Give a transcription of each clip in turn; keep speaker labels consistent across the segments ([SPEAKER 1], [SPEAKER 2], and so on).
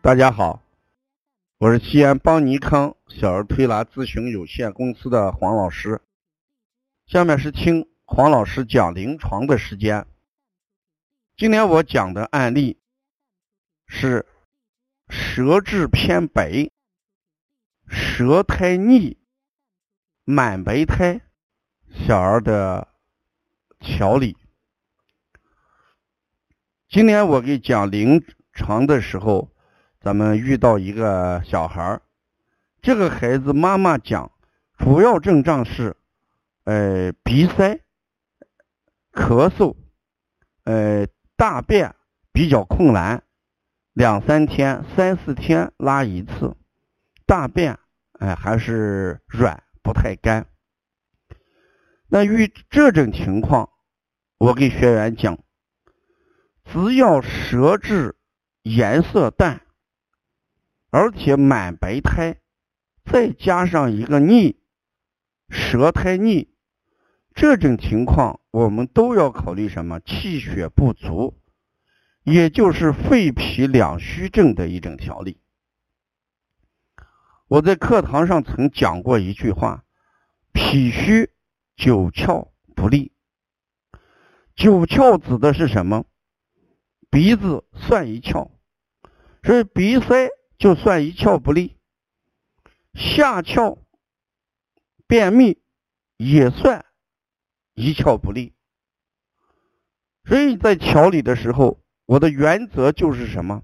[SPEAKER 1] 大家好，我是西安邦尼康小儿推拿咨询有限公司的黄老师。下面是听黄老师讲临床的时间。今天我讲的案例是舌质偏白、舌苔腻、满白苔小儿的调理。今天我给讲临床的时候。咱们遇到一个小孩儿，这个孩子妈妈讲，主要症状是，呃，鼻塞、咳嗽，呃，大便比较困难，两三天、三四天拉一次，大便哎还是软，不太干。那遇这种情况，我给学员讲，只要舌质颜色淡。而且满白苔，再加上一个腻，舌苔腻，这种情况我们都要考虑什么？气血不足，也就是肺脾两虚症的一种调理。我在课堂上曾讲过一句话：脾虚九窍不利。九窍指的是什么？鼻子算一窍，所以鼻塞。就算一窍不利，下窍便秘也算一窍不利。所以在调理的时候，我的原则就是什么？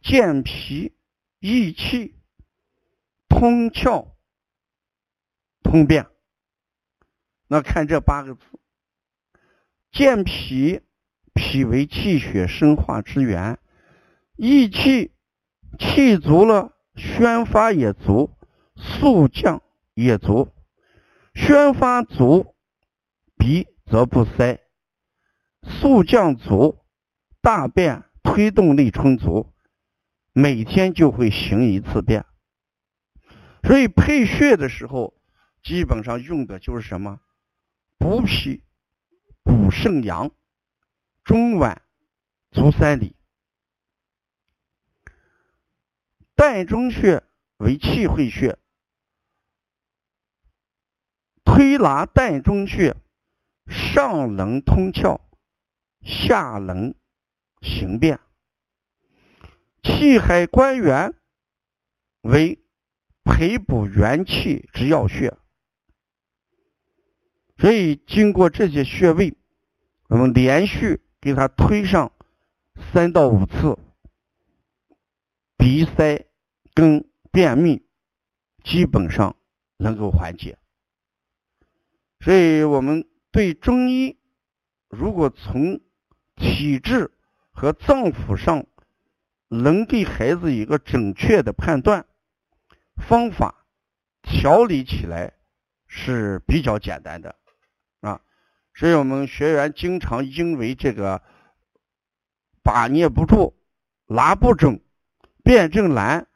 [SPEAKER 1] 健脾益气，通窍通便。那看这八个字：健脾，脾为气血生化之源；益气。气足了，宣发也足，速降也足。宣发足，鼻则不塞；速降足，大便推动力充足，每天就会行一次便。所以配穴的时候，基本上用的就是什么？补脾、补肾阳，中脘、足三里。膻中穴为气会穴，推拿膻中穴，上能通窍，下能行便。气海关元为培补元气之要穴，所以经过这些穴位，我们连续给他推上三到五次，鼻塞。跟便秘基本上能够缓解，所以我们对中医如果从体质和脏腑上能给孩子一个准确的判断方法，调理起来是比较简单的啊。所以我们学员经常因为这个把捏不住、拿不准、辩证难。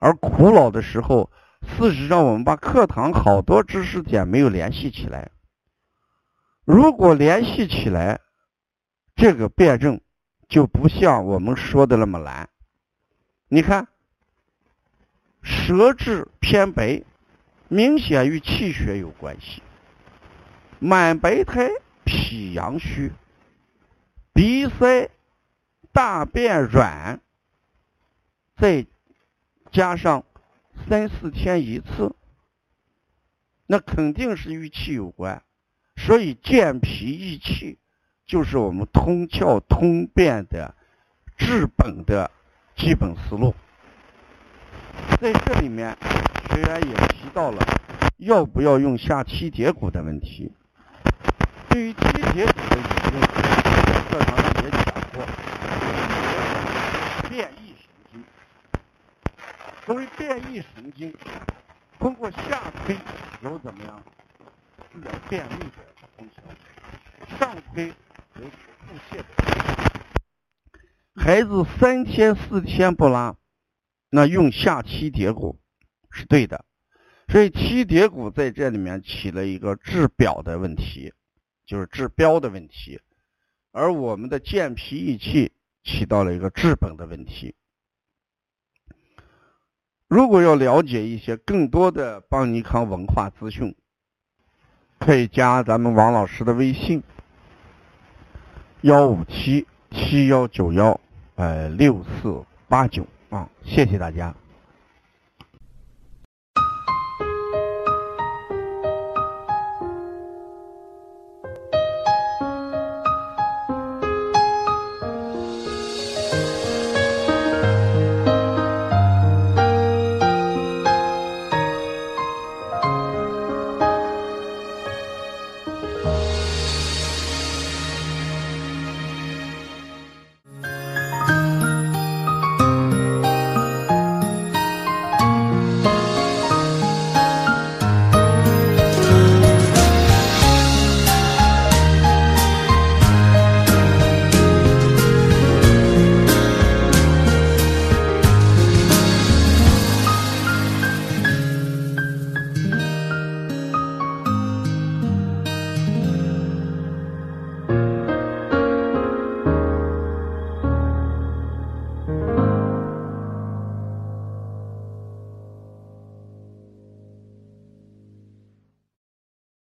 [SPEAKER 1] 而苦恼的时候，事实上我们把课堂好多知识点没有联系起来。如果联系起来，这个辩证就不像我们说的那么难。你看，舌质偏白，明显与气血有关系。满白苔，脾阳虚；鼻塞，大便软。在。加上三四天一次，那肯定是与气有关，所以健脾益气就是我们通窍通便的治本的基本思路。在这里面，学员也提到了要不要用下七节骨的问题。对于七节骨的引用，课堂上也讲过，变异。作为变异神经，通过下推有怎么样治疗便秘的功效？上推有腹泻的。孩子三天四天不拉，那用下七叠骨是对的。所以七叠骨在这里面起了一个治表的问题，就是治标的问题，而我们的健脾益气起到了一个治本的问题。如果要了解一些更多的邦尼康文化资讯，可以加咱们王老师的微信：幺五七七幺九幺呃六四八九啊，谢谢大家。